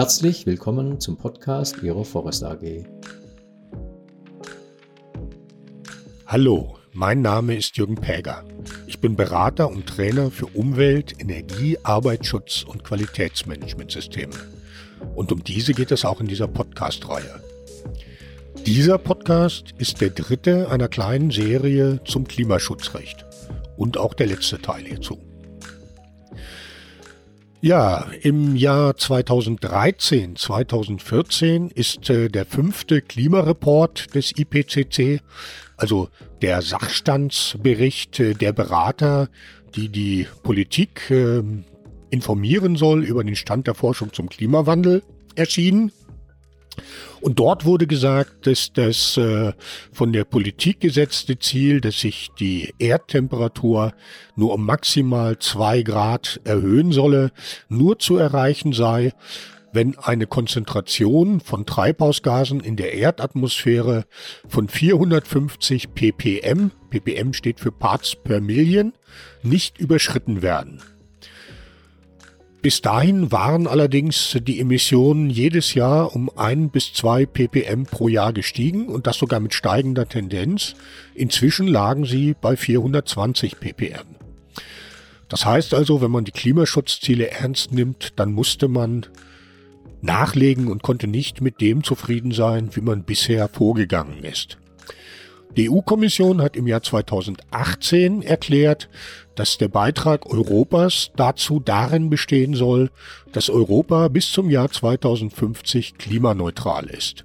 Herzlich willkommen zum Podcast Ihrer Forest AG. Hallo, mein Name ist Jürgen Päger. Ich bin Berater und Trainer für Umwelt, Energie, Arbeitsschutz und Qualitätsmanagementsysteme. Und um diese geht es auch in dieser Podcast-Reihe. Dieser Podcast ist der dritte einer kleinen Serie zum Klimaschutzrecht und auch der letzte Teil hierzu. Ja, im Jahr 2013, 2014 ist äh, der fünfte Klimareport des IPCC, also der Sachstandsbericht äh, der Berater, die die Politik äh, informieren soll über den Stand der Forschung zum Klimawandel, erschienen. Und dort wurde gesagt, dass das äh, von der Politik gesetzte Ziel, dass sich die Erdtemperatur nur um maximal zwei Grad erhöhen solle, nur zu erreichen sei, wenn eine Konzentration von Treibhausgasen in der Erdatmosphäre von 450 ppm, ppm steht für Parts per Million, nicht überschritten werden. Bis dahin waren allerdings die Emissionen jedes Jahr um ein bis zwei ppm pro Jahr gestiegen und das sogar mit steigender Tendenz. Inzwischen lagen sie bei 420 ppm. Das heißt also, wenn man die Klimaschutzziele ernst nimmt, dann musste man nachlegen und konnte nicht mit dem zufrieden sein, wie man bisher vorgegangen ist. Die EU-Kommission hat im Jahr 2018 erklärt, dass der Beitrag Europas dazu darin bestehen soll, dass Europa bis zum Jahr 2050 klimaneutral ist.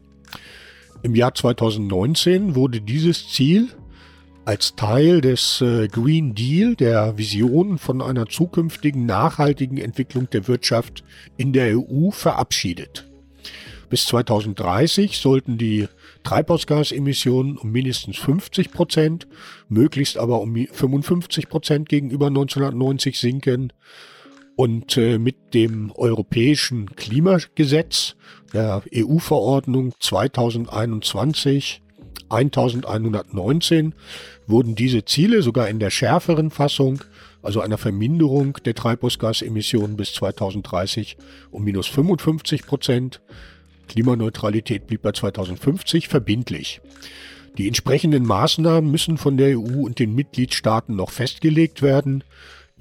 Im Jahr 2019 wurde dieses Ziel als Teil des äh, Green Deal, der Vision von einer zukünftigen nachhaltigen Entwicklung der Wirtschaft in der EU, verabschiedet. Bis 2030 sollten die Treibhausgasemissionen um mindestens 50 Prozent, möglichst aber um 55 Prozent gegenüber 1990 sinken. Und äh, mit dem europäischen Klimagesetz, der EU-Verordnung 2021 1119, wurden diese Ziele sogar in der schärferen Fassung, also einer Verminderung der Treibhausgasemissionen bis 2030 um minus 55 Prozent, Klimaneutralität blieb bei 2050 verbindlich. Die entsprechenden Maßnahmen müssen von der EU und den Mitgliedstaaten noch festgelegt werden.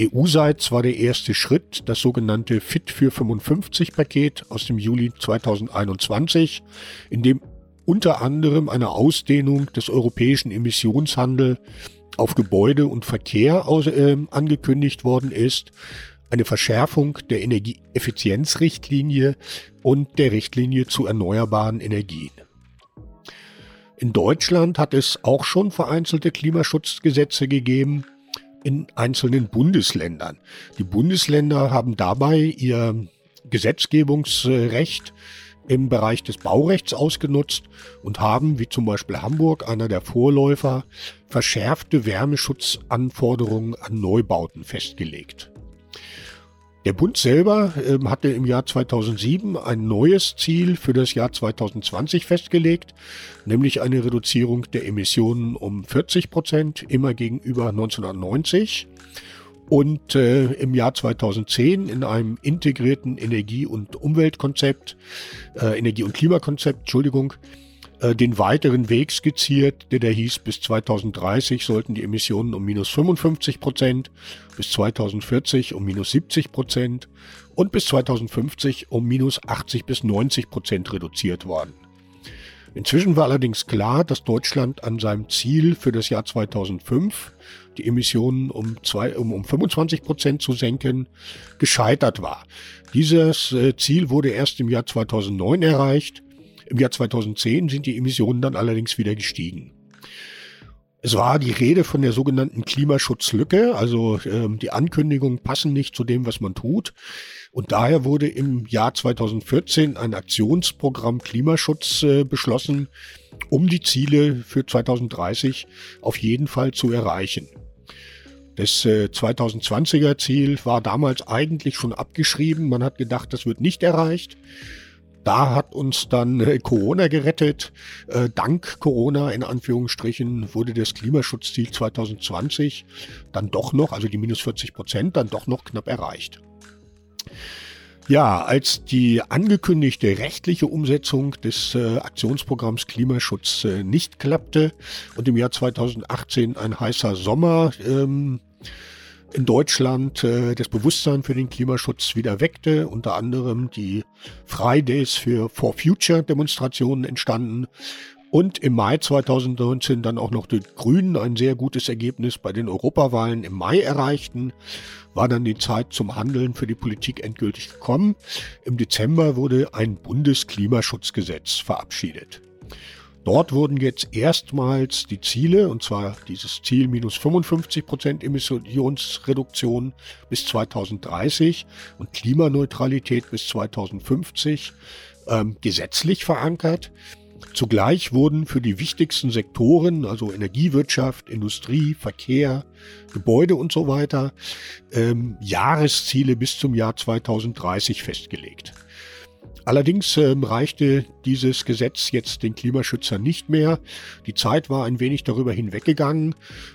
EU-seits war der erste Schritt das sogenannte Fit für 55 Paket aus dem Juli 2021, in dem unter anderem eine Ausdehnung des europäischen Emissionshandels auf Gebäude und Verkehr aus, äh, angekündigt worden ist eine Verschärfung der Energieeffizienzrichtlinie und der Richtlinie zu erneuerbaren Energien. In Deutschland hat es auch schon vereinzelte Klimaschutzgesetze gegeben in einzelnen Bundesländern. Die Bundesländer haben dabei ihr Gesetzgebungsrecht im Bereich des Baurechts ausgenutzt und haben, wie zum Beispiel Hamburg, einer der Vorläufer, verschärfte Wärmeschutzanforderungen an Neubauten festgelegt. Der Bund selber äh, hatte im Jahr 2007 ein neues Ziel für das Jahr 2020 festgelegt, nämlich eine Reduzierung der Emissionen um 40 Prozent, immer gegenüber 1990. Und äh, im Jahr 2010 in einem integrierten Energie- und Umweltkonzept, äh, Energie- und Klimakonzept, Entschuldigung, äh, den weiteren Weg skizziert, der da hieß, bis 2030 sollten die Emissionen um minus 55 Prozent, bis 2040 um minus 70 Prozent und bis 2050 um minus 80 bis 90 Prozent reduziert worden. Inzwischen war allerdings klar, dass Deutschland an seinem Ziel für das Jahr 2005, die Emissionen um, zwei, um, um 25 Prozent zu senken, gescheitert war. Dieses äh, Ziel wurde erst im Jahr 2009 erreicht im Jahr 2010 sind die Emissionen dann allerdings wieder gestiegen. Es war die Rede von der sogenannten Klimaschutzlücke, also ähm, die Ankündigungen passen nicht zu dem, was man tut. Und daher wurde im Jahr 2014 ein Aktionsprogramm Klimaschutz äh, beschlossen, um die Ziele für 2030 auf jeden Fall zu erreichen. Das äh, 2020er Ziel war damals eigentlich schon abgeschrieben. Man hat gedacht, das wird nicht erreicht. Da hat uns dann äh, Corona gerettet. Äh, dank Corona in Anführungsstrichen wurde das Klimaschutzziel 2020 dann doch noch, also die minus 40 Prozent, dann doch noch knapp erreicht. Ja, als die angekündigte rechtliche Umsetzung des äh, Aktionsprogramms Klimaschutz äh, nicht klappte und im Jahr 2018 ein heißer Sommer ähm, in Deutschland äh, das Bewusstsein für den Klimaschutz wieder weckte, unter anderem die Fridays für For Future Demonstrationen entstanden und im Mai 2019 dann auch noch die Grünen ein sehr gutes Ergebnis bei den Europawahlen im Mai erreichten, war dann die Zeit zum Handeln für die Politik endgültig gekommen. Im Dezember wurde ein Bundesklimaschutzgesetz verabschiedet. Dort wurden jetzt erstmals die Ziele, und zwar dieses Ziel minus 55 Prozent Emissionsreduktion bis 2030 und Klimaneutralität bis 2050, ähm, gesetzlich verankert. Zugleich wurden für die wichtigsten Sektoren, also Energiewirtschaft, Industrie, Verkehr, Gebäude und so weiter, ähm, Jahresziele bis zum Jahr 2030 festgelegt. Allerdings ähm, reichte dieses Gesetz jetzt den Klimaschützern nicht mehr. Die Zeit war ein wenig darüber hinweggegangen.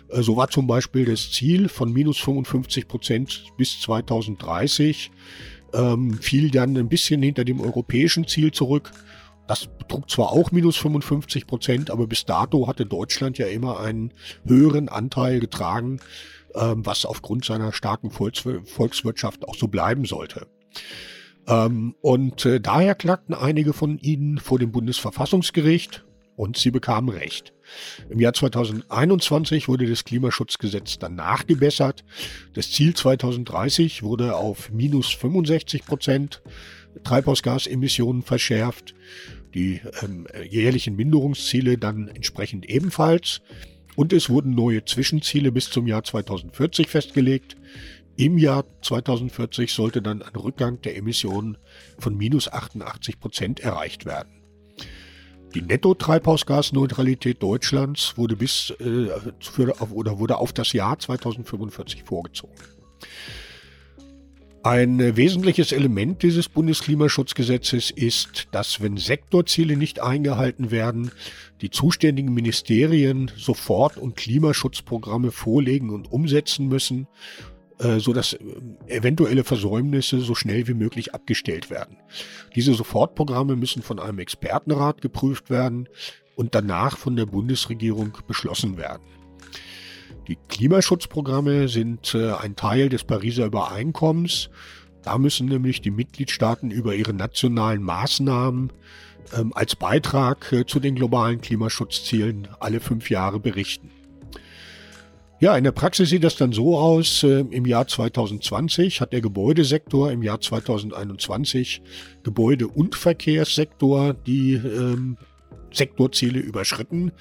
Äh, so war zum Beispiel das Ziel von minus 55 Prozent bis 2030 ähm, fiel dann ein bisschen hinter dem europäischen Ziel zurück. Das betrug zwar auch minus 55 Prozent, aber bis dato hatte Deutschland ja immer einen höheren Anteil getragen, ähm, was aufgrund seiner starken Volkswirtschaft auch so bleiben sollte. Ähm, und äh, daher klagten einige von ihnen vor dem Bundesverfassungsgericht und sie bekamen Recht. Im Jahr 2021 wurde das Klimaschutzgesetz dann nachgebessert. Das Ziel 2030 wurde auf minus 65 Prozent Treibhausgasemissionen verschärft die ähm, jährlichen Minderungsziele dann entsprechend ebenfalls. Und es wurden neue Zwischenziele bis zum Jahr 2040 festgelegt. Im Jahr 2040 sollte dann ein Rückgang der Emissionen von minus 88 Prozent erreicht werden. Die Netto-Treibhausgasneutralität Deutschlands wurde bis äh, für, oder wurde auf das Jahr 2045 vorgezogen. Ein wesentliches Element dieses Bundesklimaschutzgesetzes ist, dass wenn Sektorziele nicht eingehalten werden, die zuständigen Ministerien sofort und Klimaschutzprogramme vorlegen und umsetzen müssen, äh, so dass äh, eventuelle Versäumnisse so schnell wie möglich abgestellt werden. Diese Sofortprogramme müssen von einem Expertenrat geprüft werden und danach von der Bundesregierung beschlossen werden. Die Klimaschutzprogramme sind äh, ein Teil des Pariser Übereinkommens. Da müssen nämlich die Mitgliedstaaten über ihre nationalen Maßnahmen ähm, als Beitrag äh, zu den globalen Klimaschutzzielen alle fünf Jahre berichten. Ja, in der Praxis sieht das dann so aus. Äh, Im Jahr 2020 hat der Gebäudesektor, im Jahr 2021 Gebäude- und Verkehrssektor die ähm, Sektorziele überschritten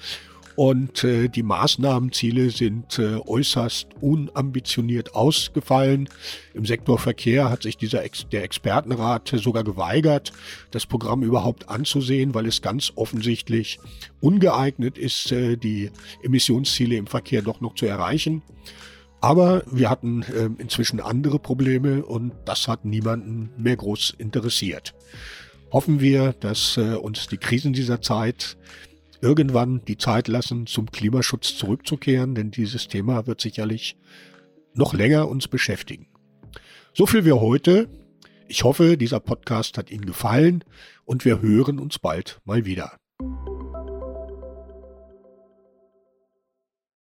und äh, die Maßnahmenziele sind äh, äußerst unambitioniert ausgefallen. Im Sektor Verkehr hat sich dieser Ex der Expertenrat sogar geweigert, das Programm überhaupt anzusehen, weil es ganz offensichtlich ungeeignet ist, äh, die Emissionsziele im Verkehr doch noch zu erreichen. Aber wir hatten äh, inzwischen andere Probleme und das hat niemanden mehr groß interessiert. Hoffen wir, dass äh, uns die Krisen dieser Zeit irgendwann die Zeit lassen, zum Klimaschutz zurückzukehren, denn dieses Thema wird sicherlich noch länger uns beschäftigen. So viel wir heute. Ich hoffe, dieser Podcast hat Ihnen gefallen und wir hören uns bald mal wieder.